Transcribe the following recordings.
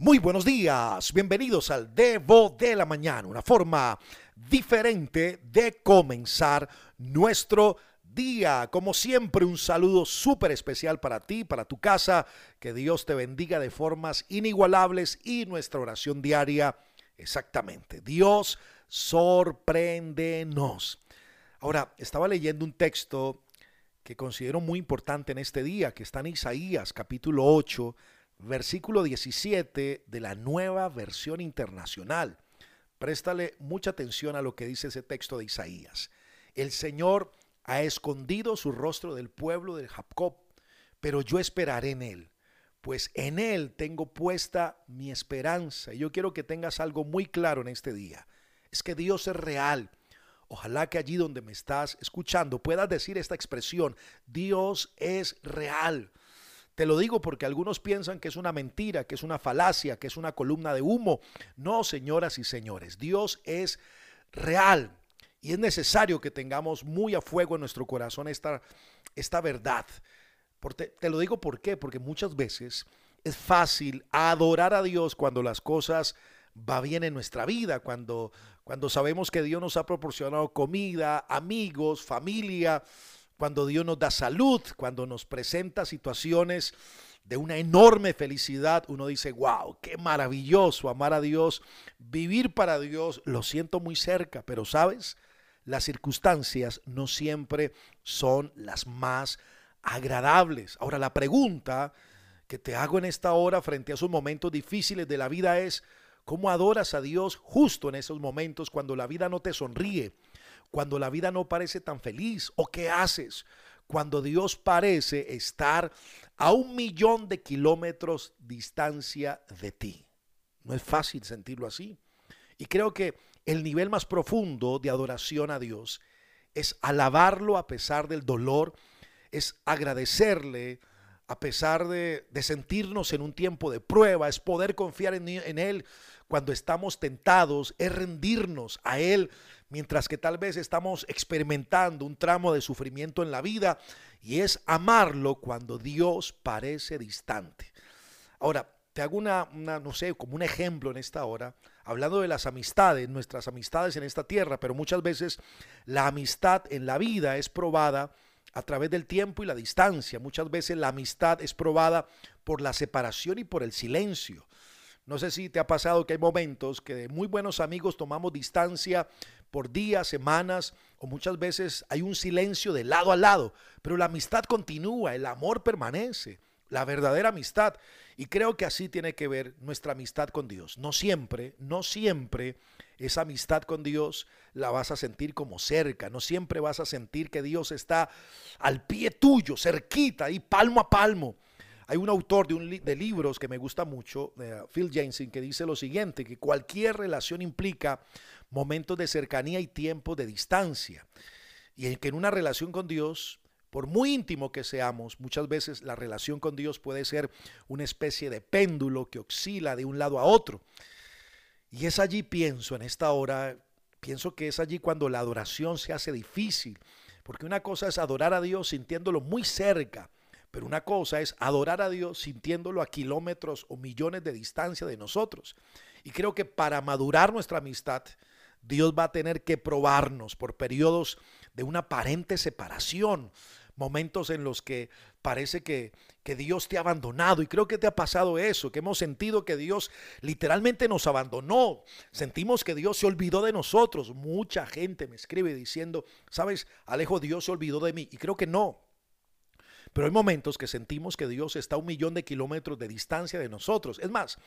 Muy buenos días, bienvenidos al Devo de la Mañana, una forma diferente de comenzar nuestro día. Como siempre, un saludo súper especial para ti, para tu casa, que Dios te bendiga de formas inigualables y nuestra oración diaria, exactamente, Dios sorpréndenos. Ahora, estaba leyendo un texto que considero muy importante en este día, que está en Isaías capítulo 8, versículo 17 de la nueva versión internacional. Préstale mucha atención a lo que dice ese texto de Isaías. El Señor ha escondido su rostro del pueblo de Jacob, pero yo esperaré en él, pues en él tengo puesta mi esperanza. Y yo quiero que tengas algo muy claro en este día. Es que Dios es real. Ojalá que allí donde me estás escuchando puedas decir esta expresión, Dios es real. Te lo digo porque algunos piensan que es una mentira, que es una falacia, que es una columna de humo. No, señoras y señores, Dios es real y es necesario que tengamos muy a fuego en nuestro corazón esta, esta verdad. Te, te lo digo por qué, porque muchas veces es fácil adorar a Dios cuando las cosas va bien en nuestra vida, cuando, cuando sabemos que Dios nos ha proporcionado comida, amigos, familia, cuando Dios nos da salud, cuando nos presenta situaciones de una enorme felicidad, uno dice, wow, qué maravilloso amar a Dios, vivir para Dios, lo siento muy cerca, pero sabes, las circunstancias no siempre son las más agradables. Ahora, la pregunta que te hago en esta hora frente a esos momentos difíciles de la vida es, ¿cómo adoras a Dios justo en esos momentos cuando la vida no te sonríe? Cuando la vida no parece tan feliz? ¿O qué haces cuando Dios parece estar a un millón de kilómetros distancia de ti? No es fácil sentirlo así. Y creo que el nivel más profundo de adoración a Dios es alabarlo a pesar del dolor, es agradecerle a pesar de, sentirnos en un tiempo de prueba, es poder confiar en, en Él cuando estamos tentados, es rendirnos a Él mientras que tal vez estamos experimentando un tramo de sufrimiento en la vida y es amarlo cuando Dios parece distante. Ahora, te hago una, no sé, como un ejemplo en esta hora, hablando de las amistades, nuestras amistades en esta tierra, pero muchas veces la amistad en la vida es probada a través del tiempo y la distancia. Muchas veces la amistad es probada por la separación y por el silencio. No sé si te ha pasado que hay momentos que de muy buenos amigos tomamos distancia por días, semanas o muchas veces hay un silencio de lado a lado, pero la amistad continúa, el amor permanece, la verdadera amistad. Y creo que así tiene que ver nuestra amistad con Dios. No siempre, no siempre esa amistad con Dios la vas a sentir como cerca, no siempre vas a sentir que Dios está al pie tuyo, cerquita, y palmo a palmo. Hay un autor de, libros que me gusta mucho, Phil Jensen, que dice lo siguiente, que cualquier relación implica momentos de cercanía y tiempo de distancia. Y que en una relación con Dios, por muy íntimo que seamos, muchas veces la relación con Dios puede ser una especie de péndulo que oscila de un lado a otro. Y es allí, pienso, en esta hora, pienso que es allí cuando la adoración se hace difícil, porque una cosa es adorar a Dios sintiéndolo muy cerca, pero una cosa es adorar a Dios sintiéndolo a kilómetros o millones de distancia de nosotros. Y creo que para madurar nuestra amistad, Dios va a tener que probarnos por periodos de una aparente separación, momentos en los que parece que, que, Dios te ha abandonado. Y creo que te ha pasado eso, que hemos sentido que Dios literalmente nos abandonó. Sentimos que Dios se olvidó de nosotros. Mucha gente me escribe diciendo, sabes, Alejo, Dios se olvidó de mí. Y creo que no. Pero hay momentos que sentimos que Dios está a un millón de kilómetros de distancia de nosotros. Es más,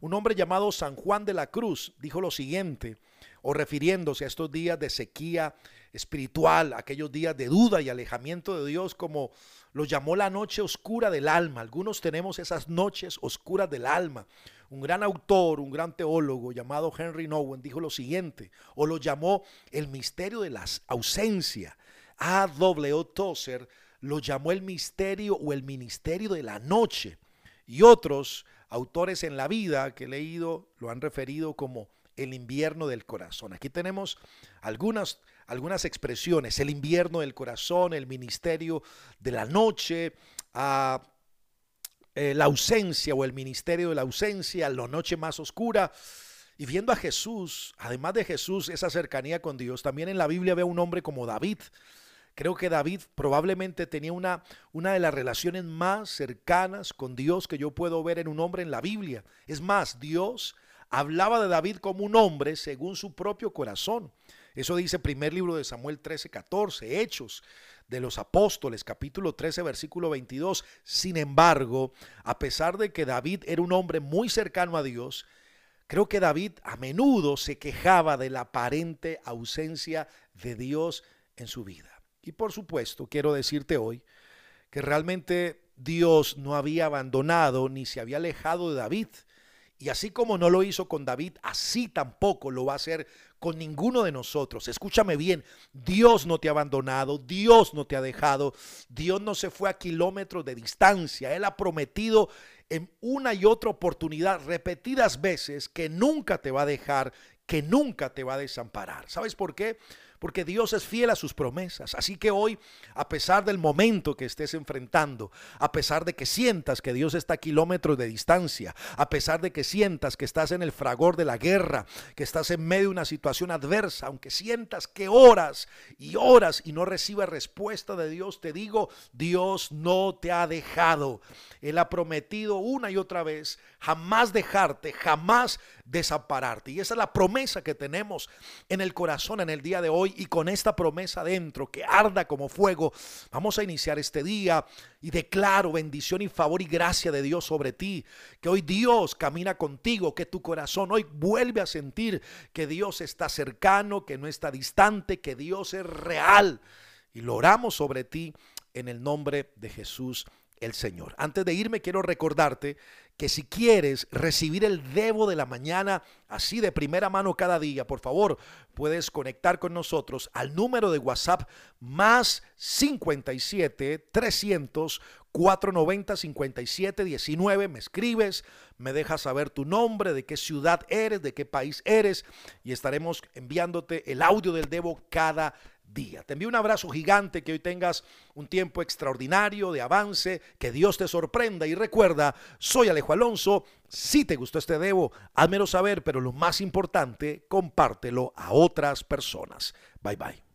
un hombre llamado San Juan de la Cruz dijo lo siguiente, o refiriéndose a estos días de sequía espiritual, aquellos días de duda y alejamiento de Dios, como lo llamó la noche oscura del alma. Algunos tenemos esas noches oscuras del alma. Un gran autor, un gran teólogo llamado Henry Nowen dijo lo siguiente, o lo llamó el misterio de la ausencia. A. W. Tozer lo llamó el misterio o el ministerio de la noche. Y otros autores en la vida que he leído lo han referido como el invierno del corazón. Aquí tenemos algunas, algunas expresiones, el invierno del corazón, el ministerio de la noche, ah, eh, la ausencia o el ministerio de la ausencia, la noche más oscura. Y viendo a Jesús, además de Jesús, esa cercanía con Dios, también en la Biblia ve un hombre como David. Creo que David probablemente tenía una, una de las relaciones más cercanas con Dios que yo puedo ver en un hombre en la Biblia. Es más, Dios hablaba de David como un hombre según su propio corazón. Eso dice primer libro de Samuel 13, 14, Hechos de los Apóstoles, capítulo 13, versículo 22. Sin embargo, a pesar de que David era un hombre muy cercano a Dios, creo que David a menudo se quejaba de la aparente ausencia de Dios en su vida. Y por supuesto, quiero decirte hoy que realmente Dios no había abandonado ni se había alejado de David. Y así como no lo hizo con David, así tampoco lo va a hacer con ninguno de nosotros. Escúchame bien, Dios no te ha abandonado, Dios no te ha dejado, Dios no se fue a kilómetros de distancia. Él ha prometido en una y otra oportunidad, repetidas veces, que nunca te va a dejar, que nunca te va a desamparar. ¿Sabes por qué? Porque Dios es fiel a sus promesas. Así que hoy, a pesar del momento que estés enfrentando, a pesar de que sientas que Dios está a kilómetros de distancia, a pesar de que sientas que estás en el fragor de la guerra, que estás en medio de una situación adversa, aunque sientas que oras y oras y no recibas respuesta de Dios, te digo, Dios no te ha dejado. Él ha prometido una y otra vez jamás dejarte, jamás desampararte. Y esa es la promesa que tenemos en el corazón en el día de hoy y con esta promesa dentro que arda como fuego, vamos a iniciar este día y declaro bendición y favor y gracia de Dios sobre ti. Que hoy Dios camina contigo, que tu corazón hoy vuelve a sentir que Dios está cercano, que no está distante, que Dios es real. Y lo oramos sobre ti en el nombre de Jesús el Señor. Antes de irme, quiero recordarte que si quieres recibir el Debo de la mañana así de primera mano cada día, por favor, puedes conectar con nosotros al número de WhatsApp más 57 300 490 57 19. Me escribes, me dejas saber tu nombre, de qué ciudad eres, de qué país eres y estaremos enviándote el audio del Debo cada día. Te envío un abrazo gigante, que hoy tengas un tiempo extraordinario de avance, que Dios te sorprenda y recuerda, soy Alejo Alonso, si te gustó este debo, házmelo saber, pero lo más importante, compártelo a otras personas. Bye bye.